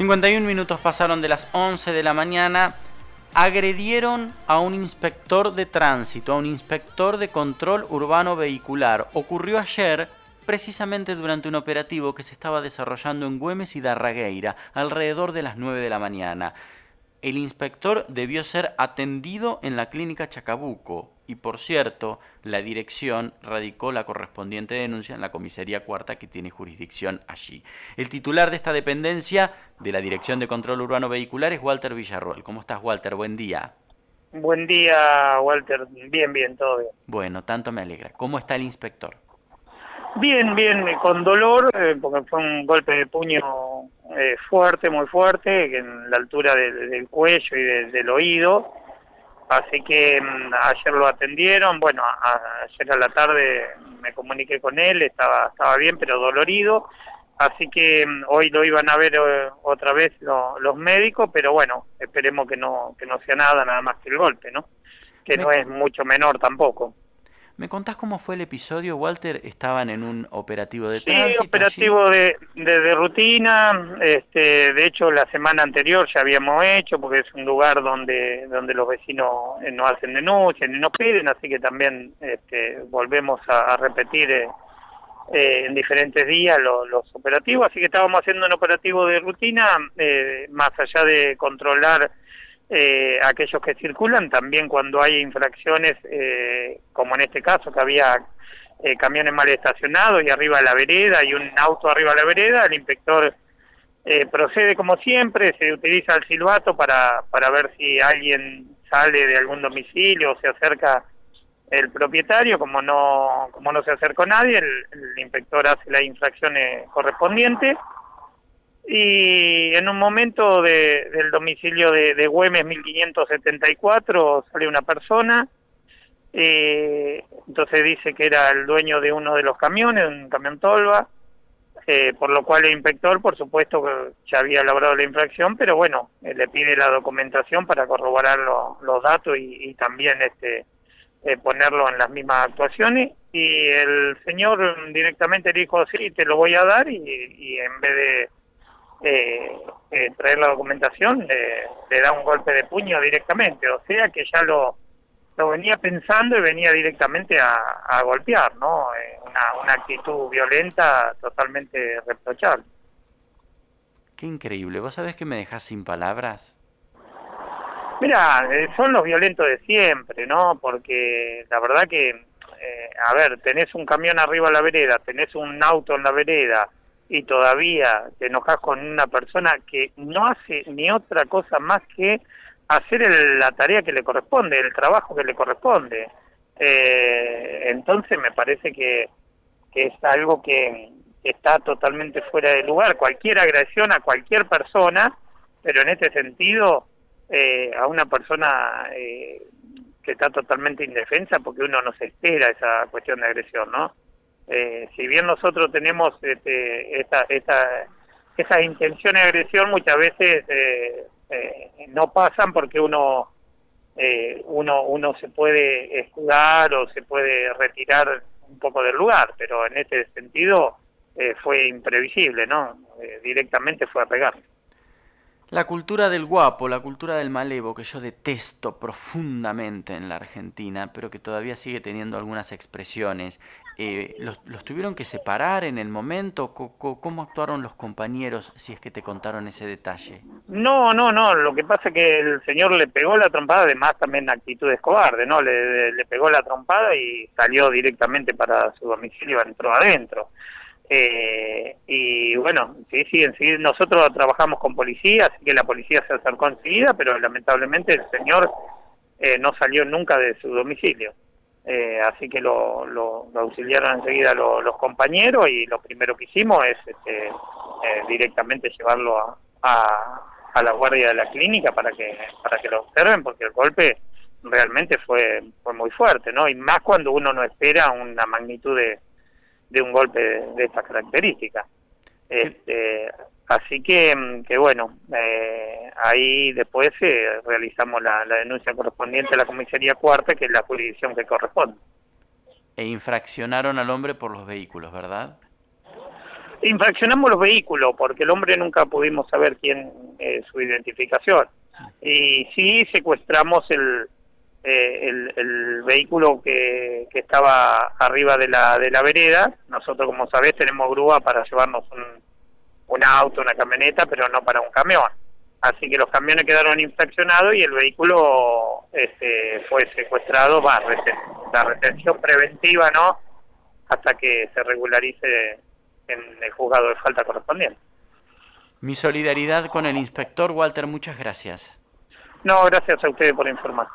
51 minutos pasaron de las 11 de la mañana. Agredieron a un inspector de tránsito, a un inspector de control urbano vehicular. Ocurrió ayer precisamente durante un operativo que se estaba desarrollando en Güemes y Darragueira, alrededor de las 9 de la mañana. El inspector debió ser atendido en la clínica Chacabuco y, por cierto, la dirección radicó la correspondiente denuncia en la comisaría cuarta que tiene jurisdicción allí. El titular de esta dependencia de la Dirección de Control Urbano Vehicular es Walter Villarroel. ¿Cómo estás, Walter? Buen día. Buen día, Walter. Bien, bien, todo bien. Bueno, tanto me alegra. ¿Cómo está el inspector? Bien, bien, con dolor, eh, porque fue un golpe de puño eh, fuerte, muy fuerte, en la altura del cuello y del oído. Así que mm, ayer lo atendieron, bueno, ayer a la tarde me comuniqué con él, estaba, estaba bien, pero dolorido. Así que mm, hoy lo iban a ver eh, otra vez los médicos, pero bueno, esperemos que no, que no sea nada, nada más que el golpe, ¿no? Que no es mucho menor tampoco. ¿Me contás cómo fue el episodio, Walter? ¿Estaban en un operativo de sí, operativo de, de, rutina. Este, de hecho, la semana anterior ya habíamos hecho, porque es un lugar donde donde los vecinos eh, no hacen denuncias ni nos piden, así que también este, volvemos a, repetir eh, eh, en diferentes días los operativos. Así que estábamos haciendo un operativo de rutina, más allá de controlar eh, aquellos que circulan, también cuando hay infracciones, eh, como en este caso, que había eh, camiones mal estacionados y arriba la vereda y un auto arriba de la vereda, el inspector eh, procede como siempre, se utiliza el silbato para, para ver si alguien sale de algún domicilio o se acerca el propietario, como no, como no se acercó nadie, el, el inspector hace las infracciones correspondientes y en un momento de, del domicilio de, de Güemes 1574 sale una persona, eh, entonces dice que era el dueño de uno de los camiones, un camión tolva, eh, por lo cual el inspector, por supuesto, ya había elaborado la infracción, pero bueno, eh, le pide la documentación para corroborar los datos y, también este eh, ponerlo en las mismas actuaciones. Y el señor directamente dijo, sí, te lo voy a dar, y en vez de eh, eh, traer la documentación, le, da un golpe de puño directamente, o sea que ya lo, lo venía pensando y venía directamente a, golpear, ¿no? Eh, una, una actitud violenta totalmente reprochable. Qué increíble, ¿vos sabés que me dejas sin palabras? Mira, eh, son los violentos de siempre, ¿no? Porque la verdad que, a ver, tenés un camión arriba a la vereda, tenés un auto en la vereda, y todavía te enojas con una persona que no hace ni otra cosa más que hacer la tarea que le corresponde, el trabajo que le corresponde. Eh, entonces me parece que, que es algo que, está totalmente fuera de lugar. Cualquier agresión a cualquier persona, pero en este sentido eh, a una persona eh, que está totalmente indefensa porque uno no se espera esa cuestión de agresión, ¿no? Eh, si bien nosotros tenemos este, esta, esta, esas intenciones de agresión, muchas veces eh, eh, no pasan porque uno, uno, uno se puede escudar o se puede retirar un poco del lugar, pero en este sentido fue imprevisible, ¿no? directamente fue a pegar. La cultura del guapo, la cultura del malevo, que yo detesto profundamente en la Argentina, pero que todavía sigue teniendo algunas expresiones. Eh, los, tuvieron que separar en el momento? ¿Cómo, actuaron los compañeros, si es que te contaron ese detalle? No, no, no. Lo que pasa es que el señor le pegó la trompada, además también actitudes cobardes, ¿no? Le, le pegó la trompada y salió directamente para su domicilio, entró adentro. Eh, y bueno, sí, sí, sí, nosotros trabajamos con policía, así que la policía se acercó enseguida, pero lamentablemente el señor eh, no salió nunca de su domicilio. Eh, así que lo, lo, auxiliaron enseguida los compañeros y lo primero que hicimos es este, eh, directamente llevarlo a, a, a, la guardia de la clínica para que para que lo observen porque el golpe realmente fue fue muy fuerte no y más cuando uno no espera una magnitud de de un golpe de, estas características. Este, así que, que bueno, eh, ahí después eh, realizamos la, denuncia correspondiente a la comisaría cuarta, que es la jurisdicción que corresponde. E infraccionaron al hombre por los vehículos, ¿verdad? infraccionamos los vehículos porque el hombre nunca pudimos saber quién es su identificación. Y sí secuestramos el, eh, el, vehículo que, que, estaba arriba de la, de la vereda. Nosotros, como sabés, tenemos grúa para llevarnos un, un auto, una camioneta, pero no para un camión. Así que los camiones quedaron infraccionados y el vehículo este, fue secuestrado, va, la retención preventiva, ¿no? Hasta que se regularice en el juzgado de falta correspondiente. Mi solidaridad con el inspector Walter, muchas gracias. No, gracias a ustedes por informar.